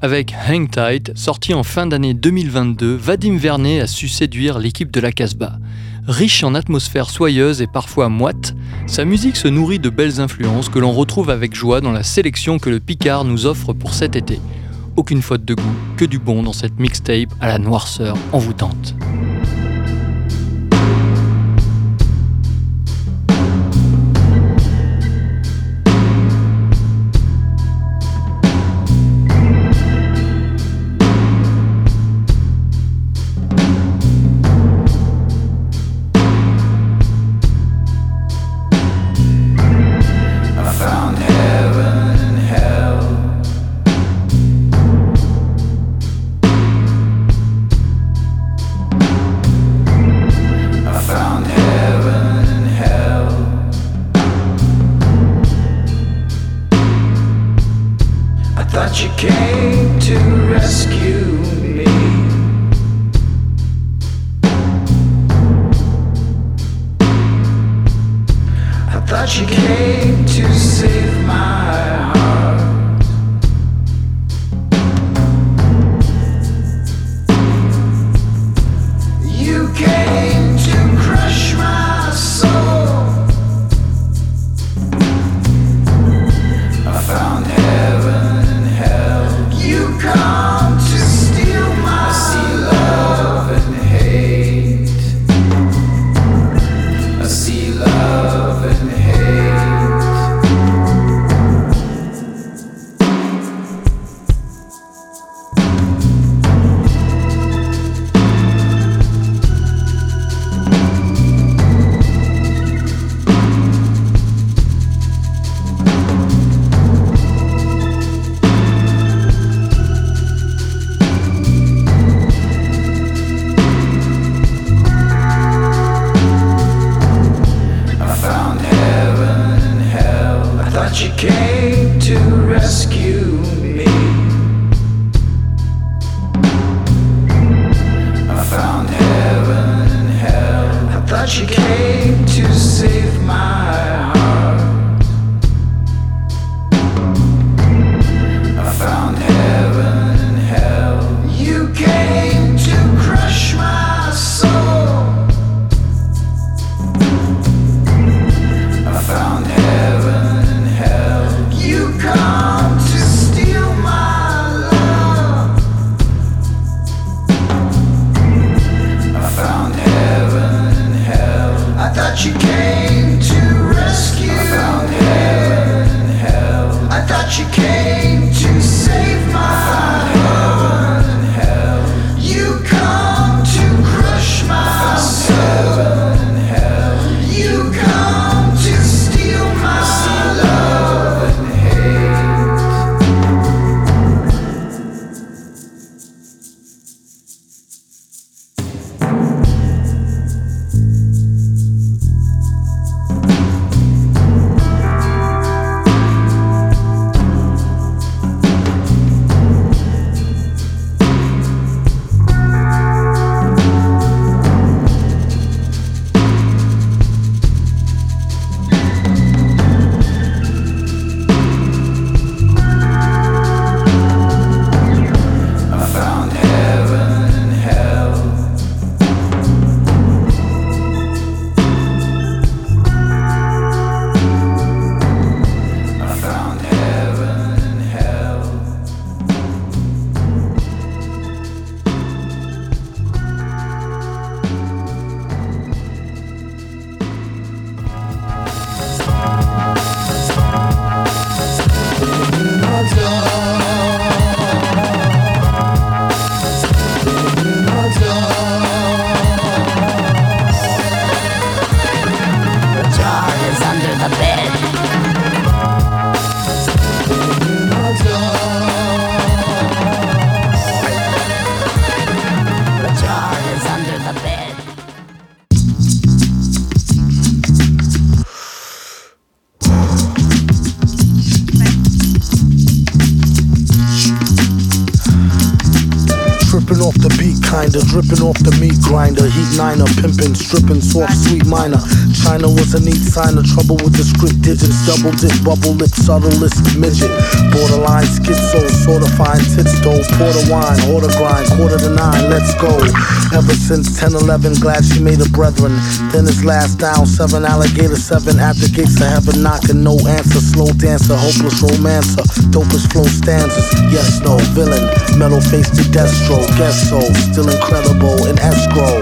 Avec Hang Tight, sorti en fin d'année 2022, Vadim Vernet a su séduire l'équipe de la Casbah. Riche en atmosphère soyeuse et parfois moite, sa musique se nourrit de belles influences que l'on retrouve avec joie dans la sélection que le Picard nous offre pour cet été. Aucune faute de goût, que du bon dans cette mixtape à la noirceur envoûtante. Dripping off the meat grinder, heat niner, pimping, stripping, soft, sweet minor. China was a neat sign of trouble with the script digits. Double dip, bubble lip, subtlest midget. Borderline schizo, sort of fine tits though. Porter wine, order grind, quarter to nine, let's go. Ever since 10 11, glad she made a brethren. Then his last down, seven alligator, seven the gates of heaven, knocking no answer. Slow dancer, hopeless romancer, dopest flow stanzas. Yes, no, villain, metal face to Destro, guess so. Still incredible in escrow.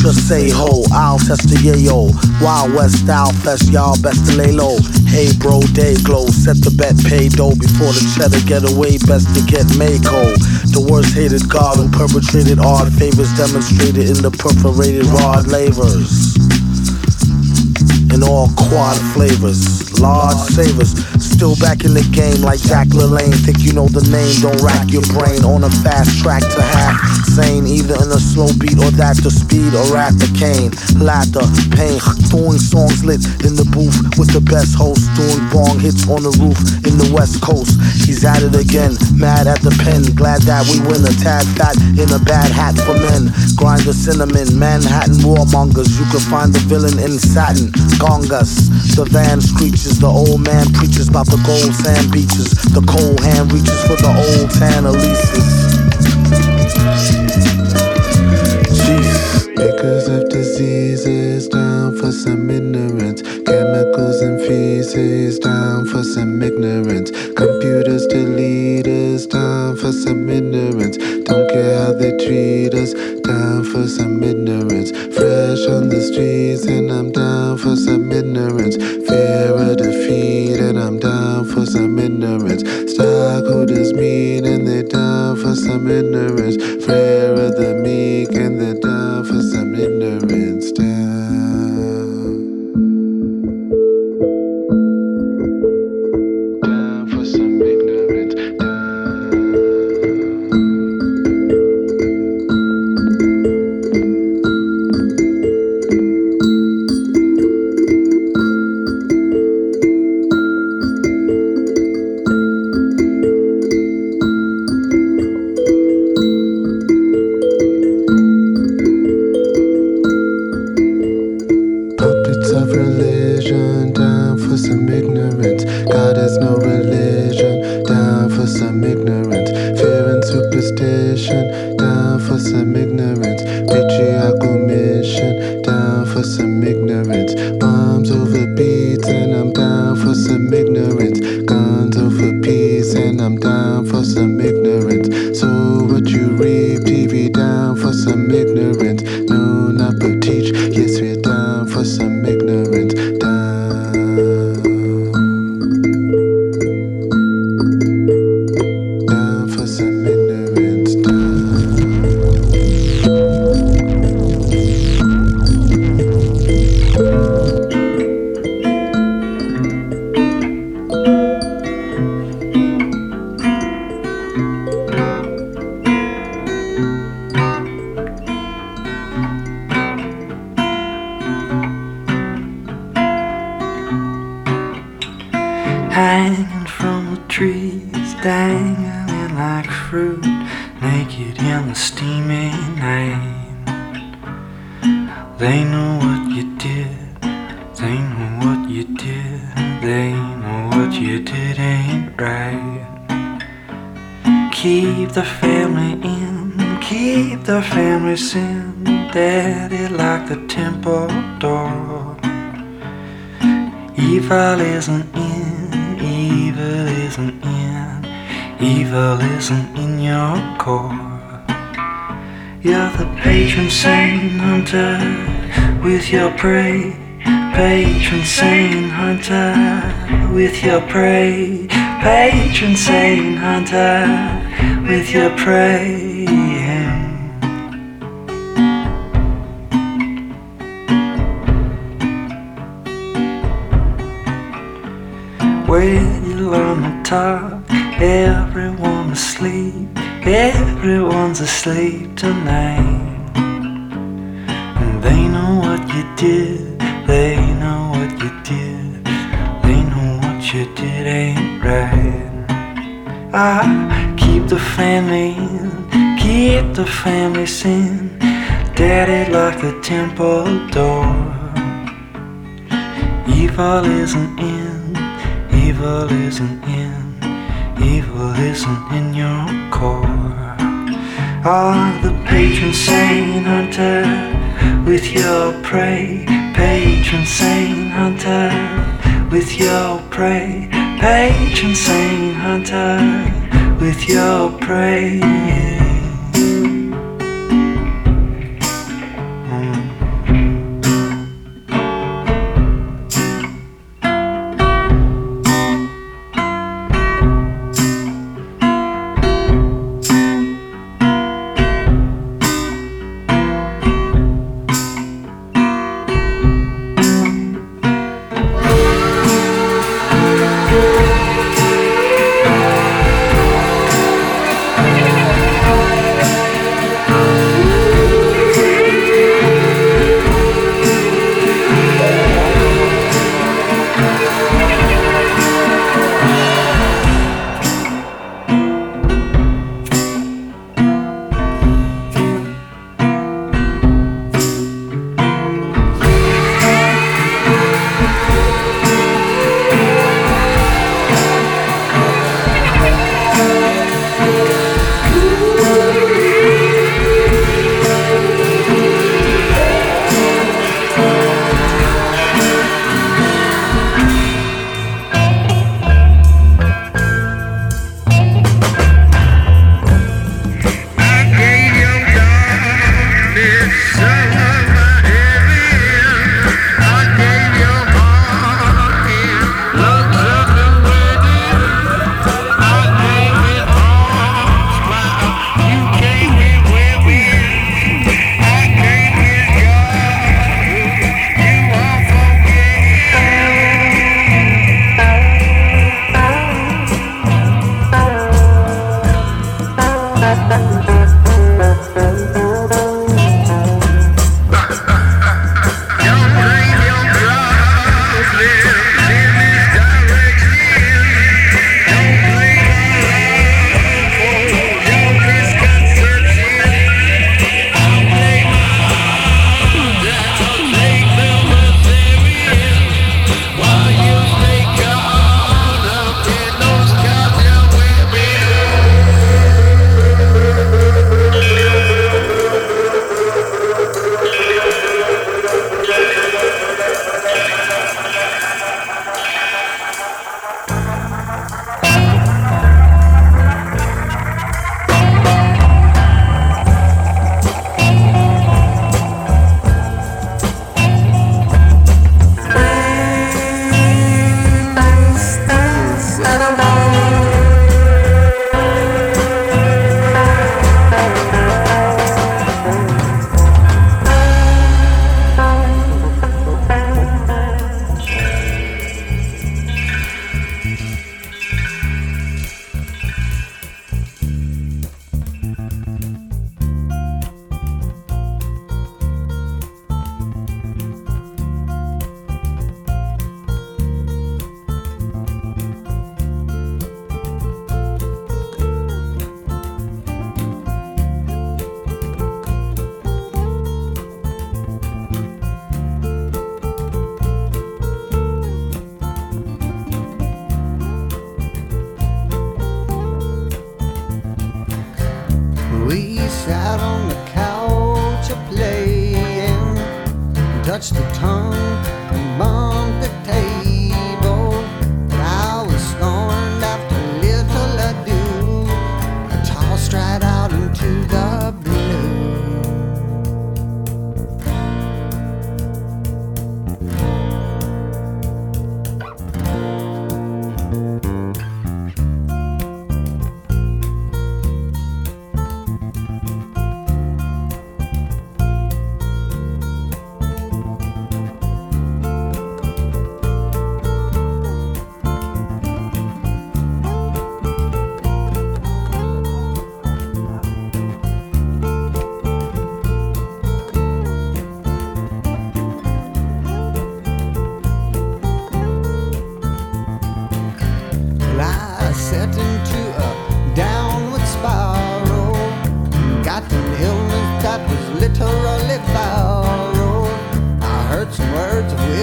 Just say ho, I'll test the yayo. Wild West style fest, y'all best to lay low. Hey bro, day glow, set the bet, pay dough before the cheddar get away. Best to get Mako. The worst hated god who perpetrated odd favors demonstrated in the perforated rod lavers in all quad flavors, large savers. Still back in the game like Jack LaLanne. Think you know the name, don't rack your brain on a fast track to half sane. Either in a slow beat or that the speed or at the cane. Laughter, pain, doing songs lit in the booth with the best host. Doing bong hits on the roof in the west coast. He's at it again, mad at the pen. Glad that we win a tad fat in a bad hat for men. Grind the cinnamon, Manhattan warmongers. You can find the villain in satin gongas. The van screeches, the old man preaches about the gold sand beaches. The cold hand reaches for the old tan Elises. Because of diseases, down for some ignorance. Chemicals and feces, down for some ignorance. Computers to leaders, down for some ignorance. Don't care how they treat us, down for some ignorance. Fresh on the streets, and I'm for hunter with your prey, patron saint hunter with your prey, patron saint hunter with your prey. You did, they know what you did ain't right. I keep the family in, keep the family sin, daddy like the temple door. Evil isn't in, evil isn't in, evil isn't in your core. Are the patron saint hunter with your prey, patron saint hunter with your prey, patron saint hunter with your prey.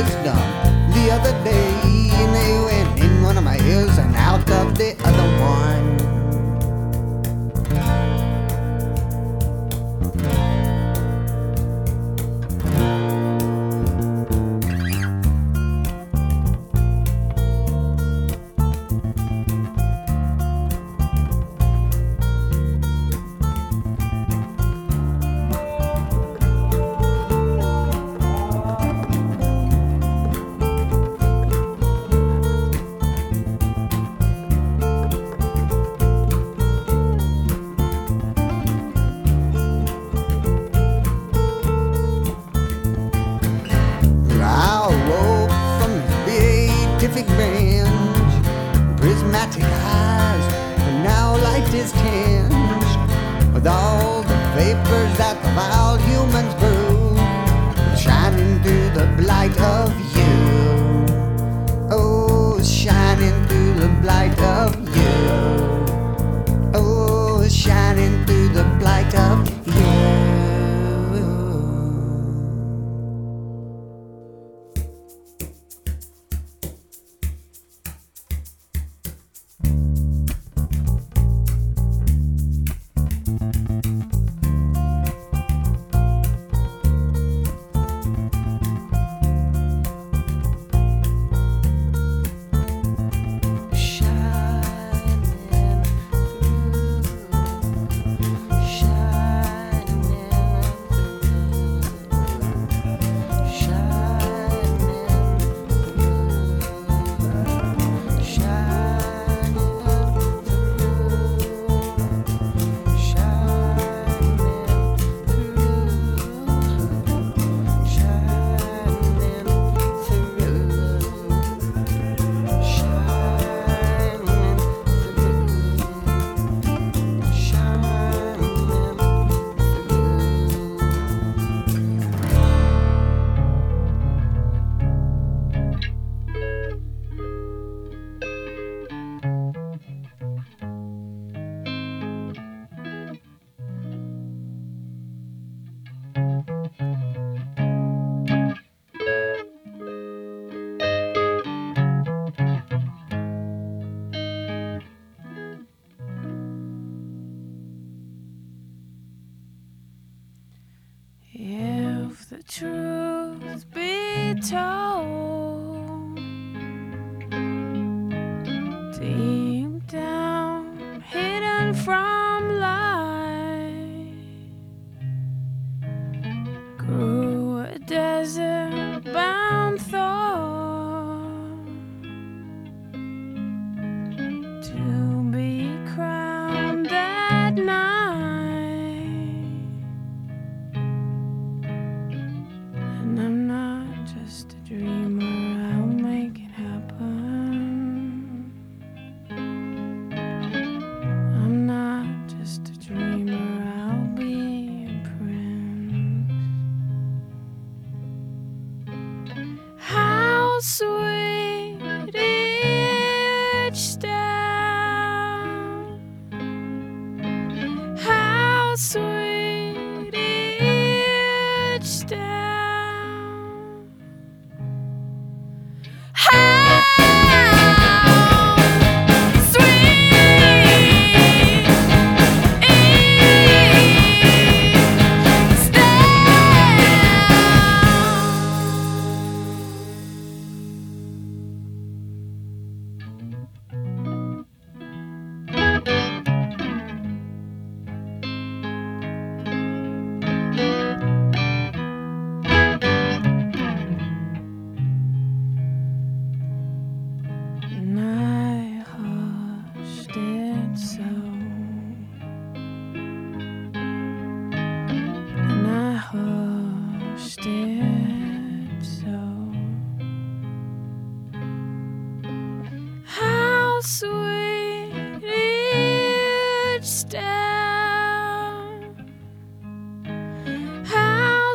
is.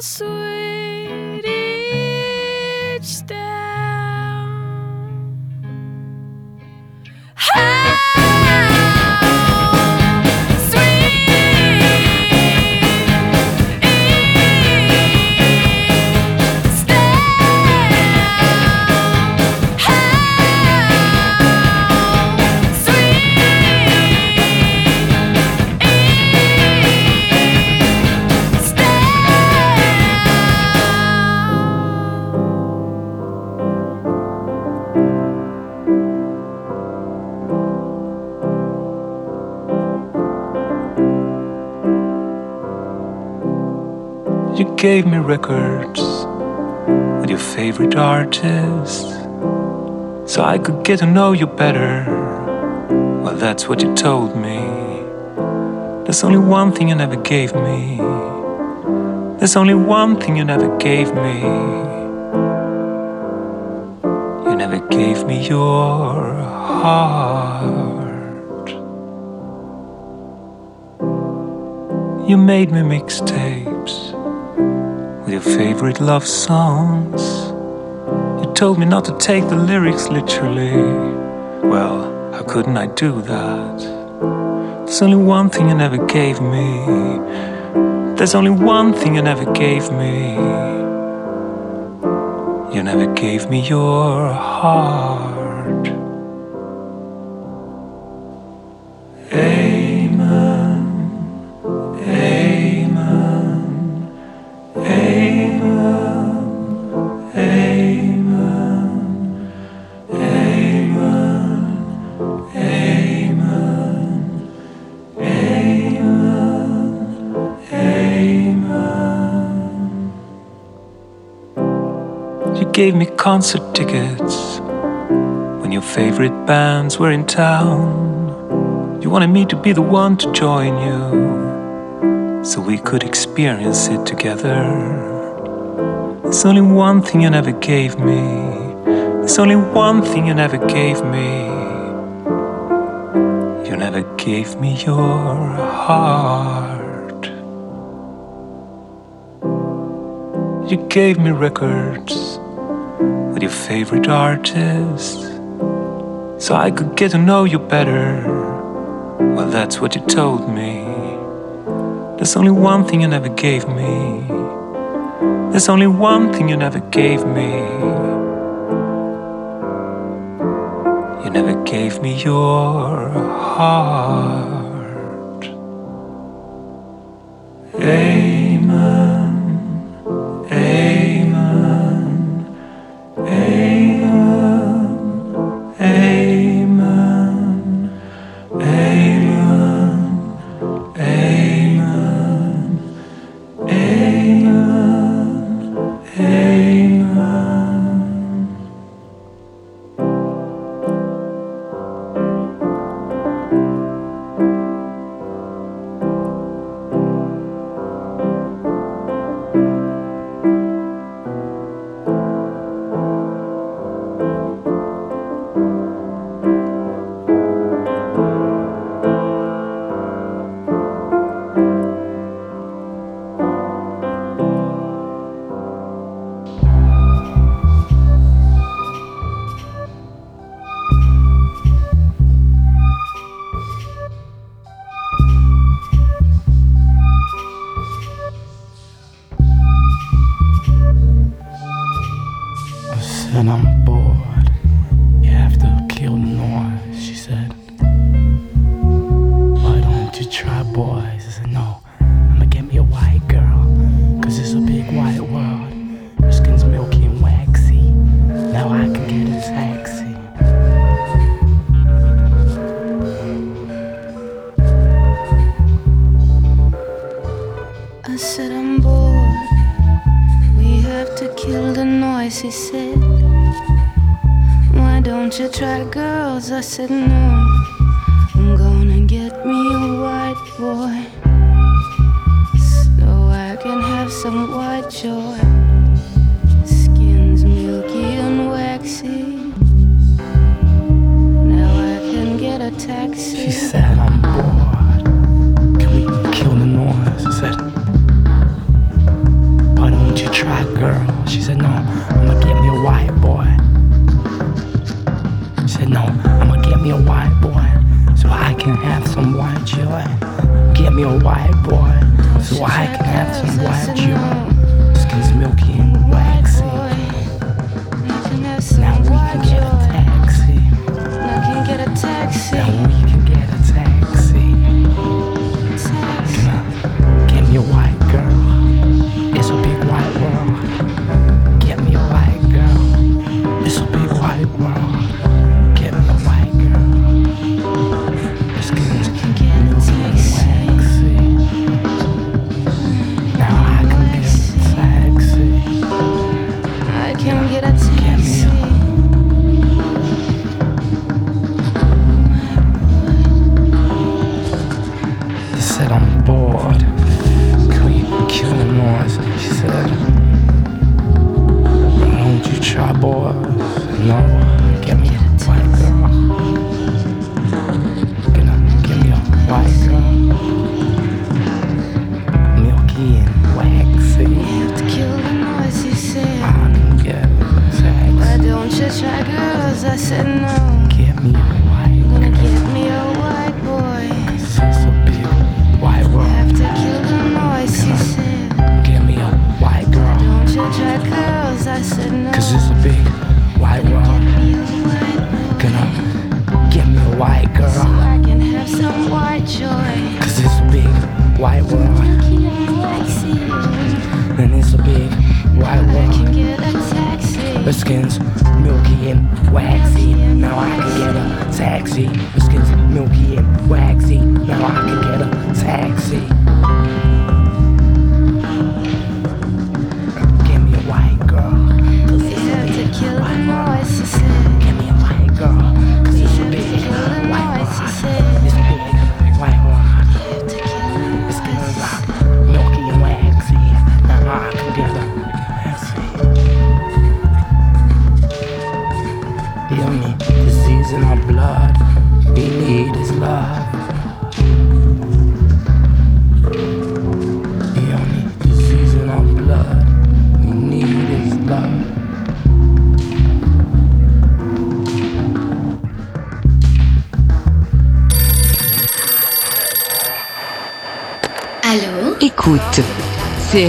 sweet. Gave me records with your favorite artists so I could get to know you better. Well, that's what you told me. There's only one thing you never gave me. There's only one thing you never gave me. You never gave me your heart. You made me mixtapes with your favorite love songs. You told me not to take the lyrics literally. Well, how couldn't I do that? There's only one thing you never gave me. There's only one thing you never gave me. You never gave me your heart. Gave me concert tickets when your favorite bands were in town. You wanted me to be the one to join you so we could experience it together. There's only one thing you never gave me. There's only one thing you never gave me. You never gave me your heart. You gave me records your favorite artist so I could get to know you better. Well, that's what you told me. There's only one thing you never gave me. There's only one thing you never gave me. You never gave me your heart. Amen. Skin's milky and waxy. Now I can get a taxi. Her skin's milky and waxy. Now I can get a taxi.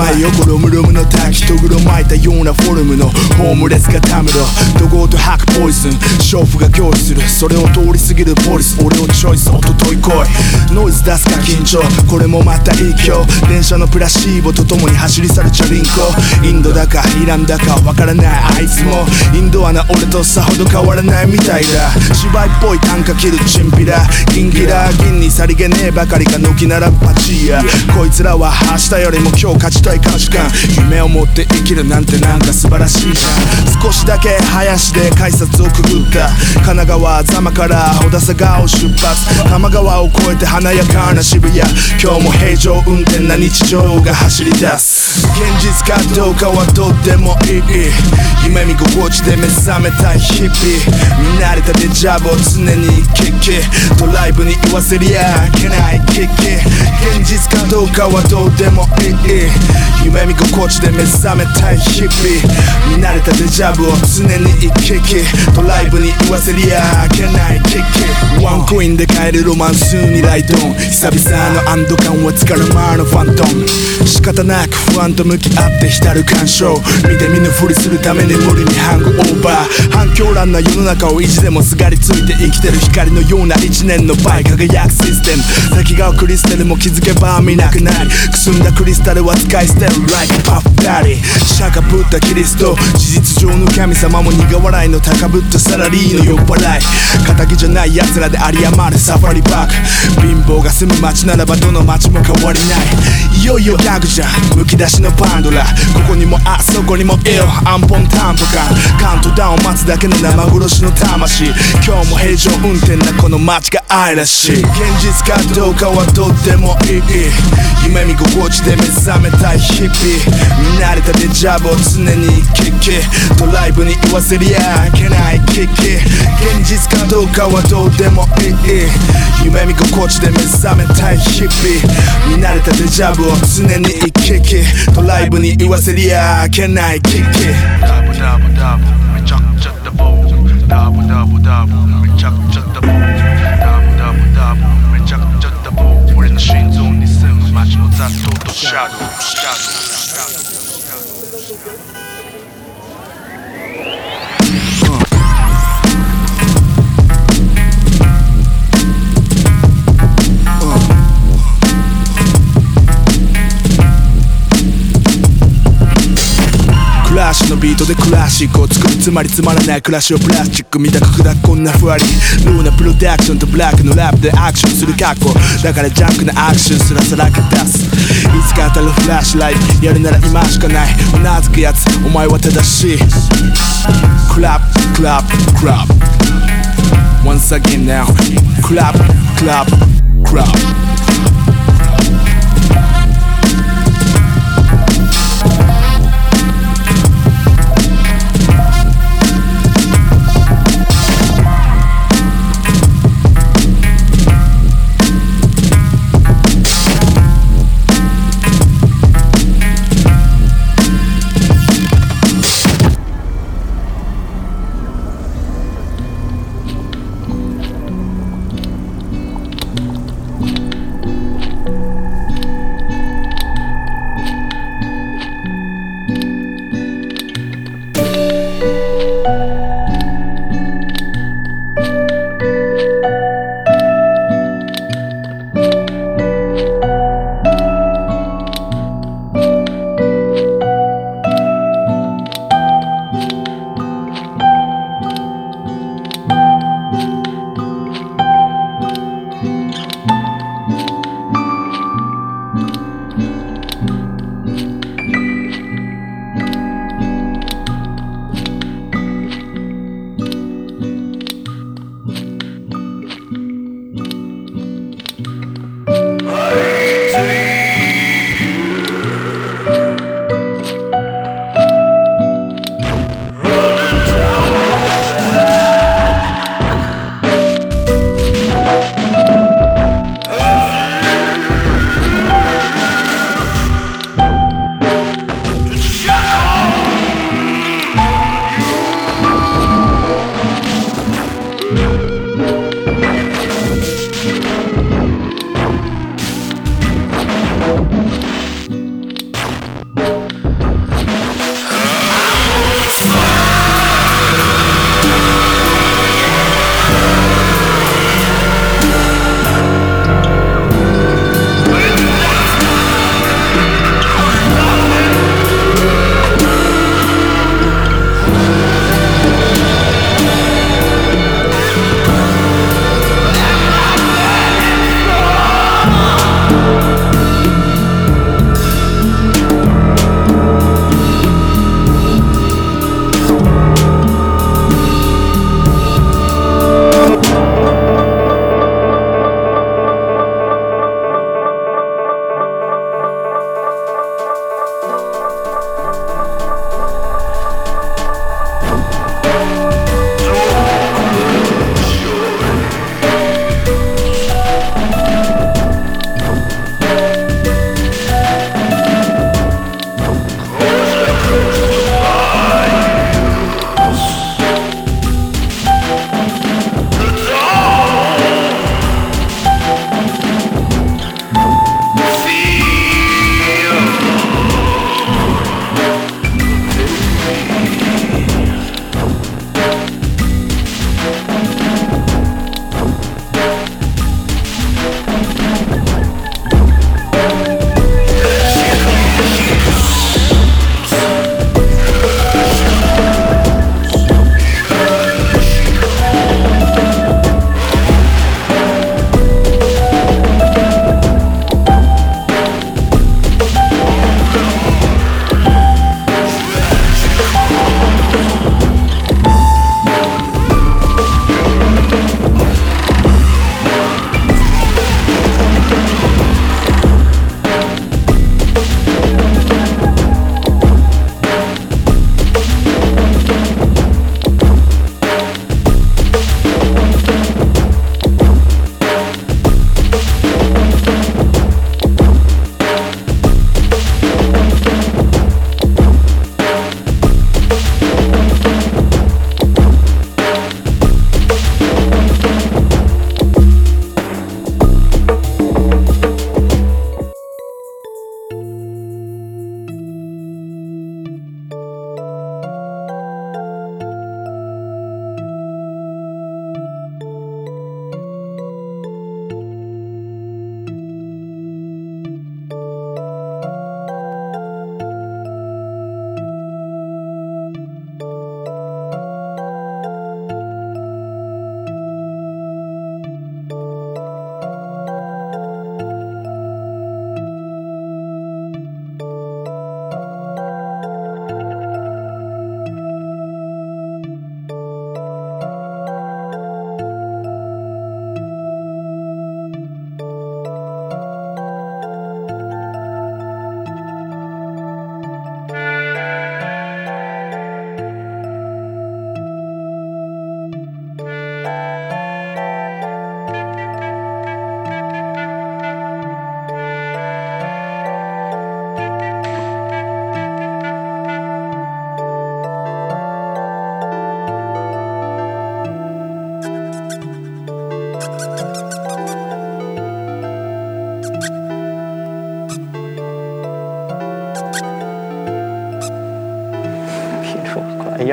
前横ロムロムの滝とぐろ巻いたようなフォルムのホームレスがたむろ。怒号と吐くポイズン。娼婦が拒否する。それを通り過ぎるポリス。俺をチョイス。おととい来い。ノイズ出すか緊張。これもまた影響。電車のプラシーボとともに走り去るチャリンコ。インドだかイランだかわからないあいつも。インドアな俺とさほど変わらないみたいだ。芝居っぽい短歌切るチンピラ。ギンギラ銀にさりげねえばかりか軒並ぶパチ屋こいつらは明日よりも今日勝ちたい価値観夢を持って生きるなんてなんか素晴らしいじゃん少しだけ林で改札をくぐった。神奈川座間から小田坂を出発。多摩川を越えて華やかな渋谷。今日も平常運転な日常が走り出す。現実かどうかはとってもいい。夢見心地で目覚めたい日々。見慣れたデジャブを常に行き来ドライブに言わせりゃいけない。キッキ現実かどうかはどうでもいい。夢見心地で目覚めたい日々。見慣れたデジャブを常に行き来ドライブに言わせりゃいけないキッキワンコインで買えるロマンスにライトン。久々の安堵感は疲れ間のファントム。仕方なく不安と向き合って浸る感傷。見て見ぬふりするために無理にハングオーバー。反響乱な世の中を意地でもすがりついて生きてる光のような一年の倍輝くシステム。先がクリスタルも気づけば見なくなりくすんだクリスタルは使い捨てる like パフダリ釈迦ブッダキリスト事実上の神様も苦笑いの高ぶったサラリーの酔っ払い仇じゃない奴らで有り余る。サファリパーク貧乏が住む街ならばどの街も変わりないいよいよギャグじゃん。むき出しのパンドラ。ここにもあそこにもエオアンポンタンポカカウントダウン待つだけの生殺しの魂。今日も平常運転なこの街が愛らしい。現実かどうかはとってもいい。夢見心地で目覚めたい日々。見慣れたデジャブを常に行きドライブに言わせりゃいけないキッキ現実かどうかはどうでもいい。夢見心地で目覚めたい日々。見慣れたデジャブを常に行き来ドライブに言わせりゃあけないキッキダブダブダブめちゃくちゃダボダブダブダブめちゃくちゃダボダブダブダブめちゃくちゃダボ俺の心臓に住む街の雑踏とシャドウシャドウのビートでクラシックを作るつまりつまらない暮らしをプラスチック見たく砕くこんなふわり。ルーなプロダクションとブラックのラップでアクションする格好。だからジャンクなアクションすらさらけ出す。いつか当たるフラッシュライトやるなら今しかない。うなずくやつお前は正しい。クラップクラップクラップ Once again now. Clap clap clap.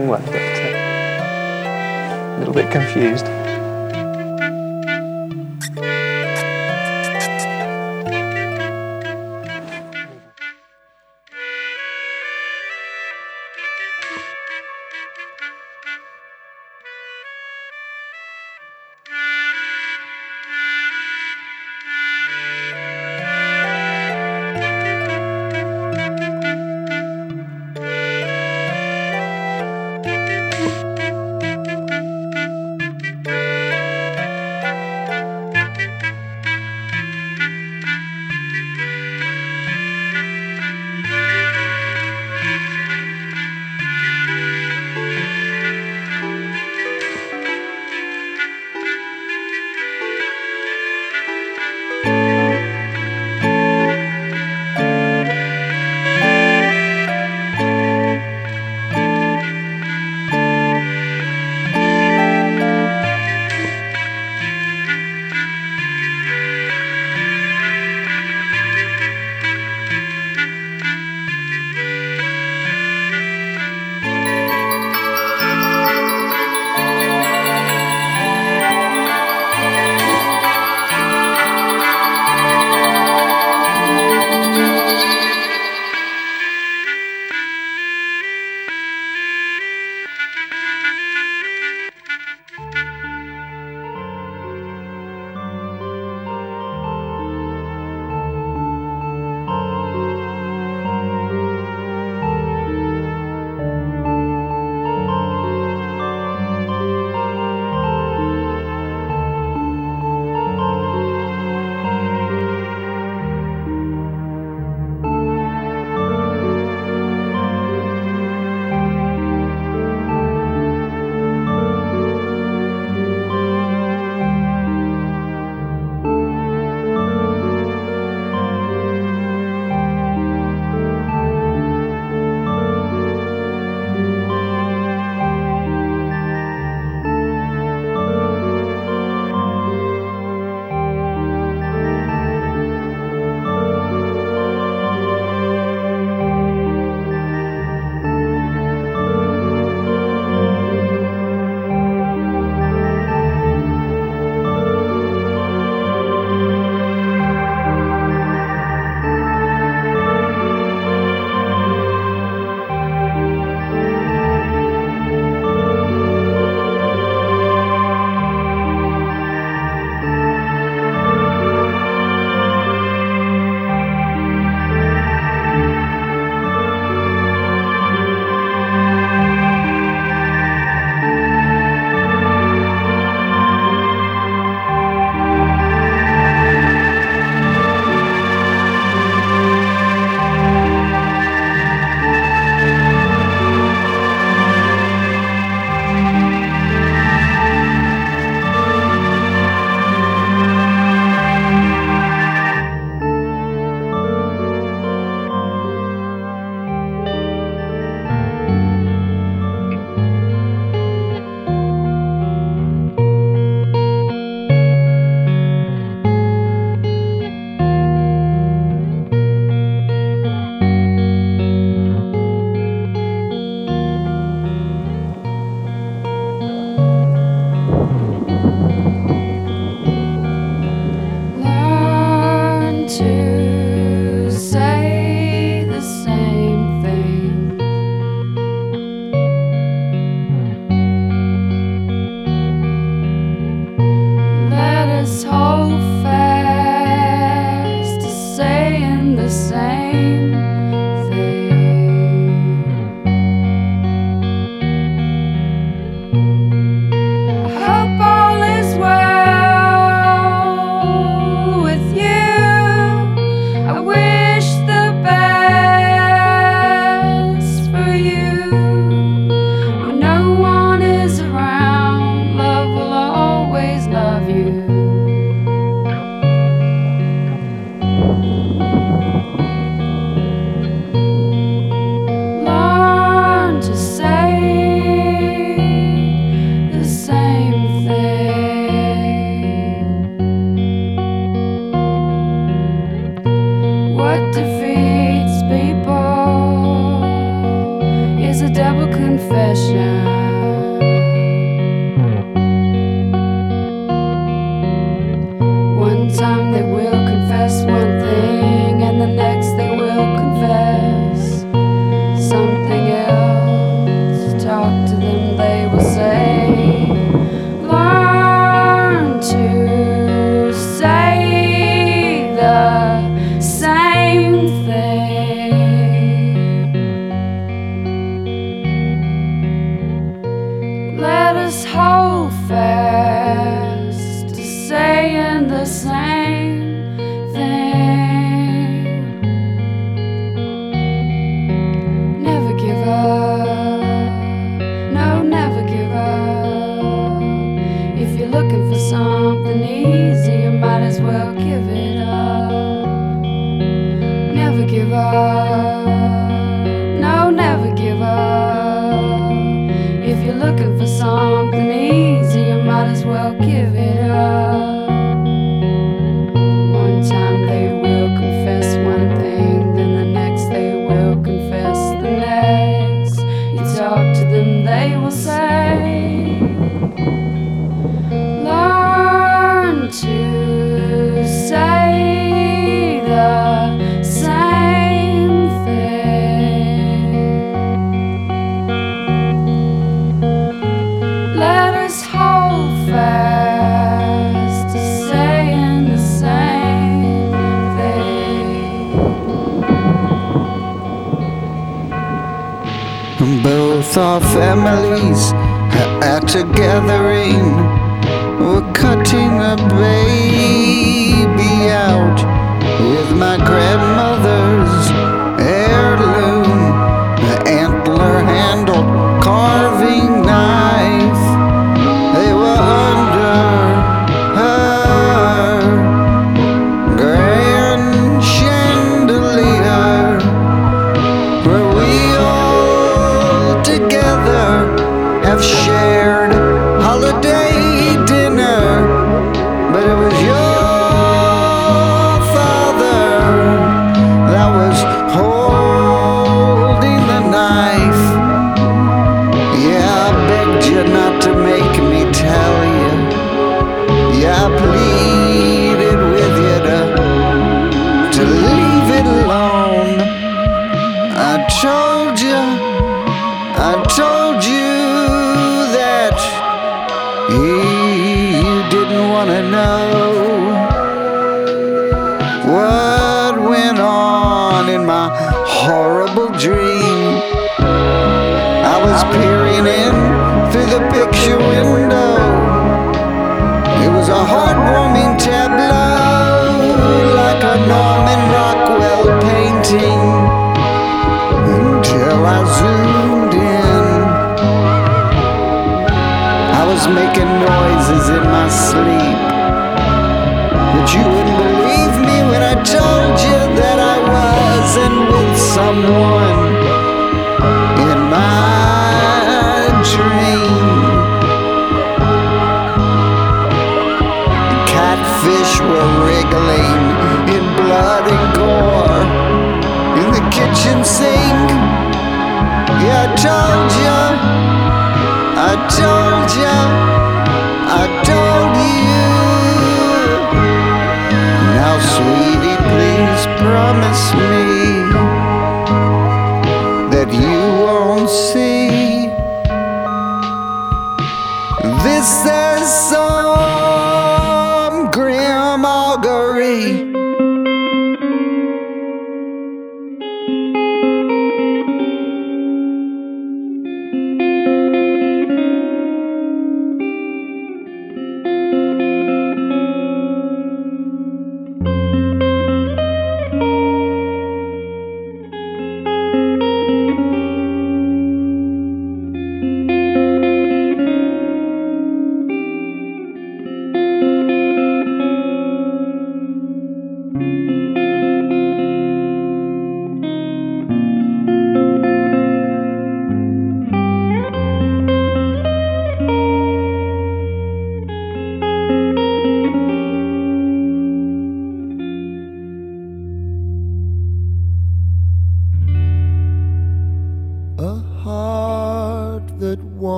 Young one, but uh, a little bit confused. He you didn't want to know what went on in my horrible dream. I was peering. you wouldn't believe me when I told you that I wasn't with someone in my dream. Catfish were wriggling in blood and gore in the kitchen sink. Yeah, I told you. I told promise me.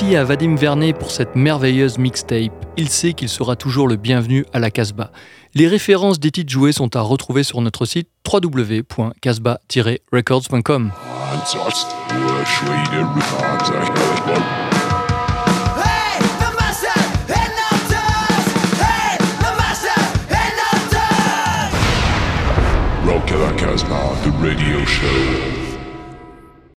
Merci à Vadim Vernet pour cette merveilleuse mixtape. Il sait qu'il sera toujours le bienvenu à la Casbah. Les références des titres joués sont à retrouver sur notre site www.casbah-records.com.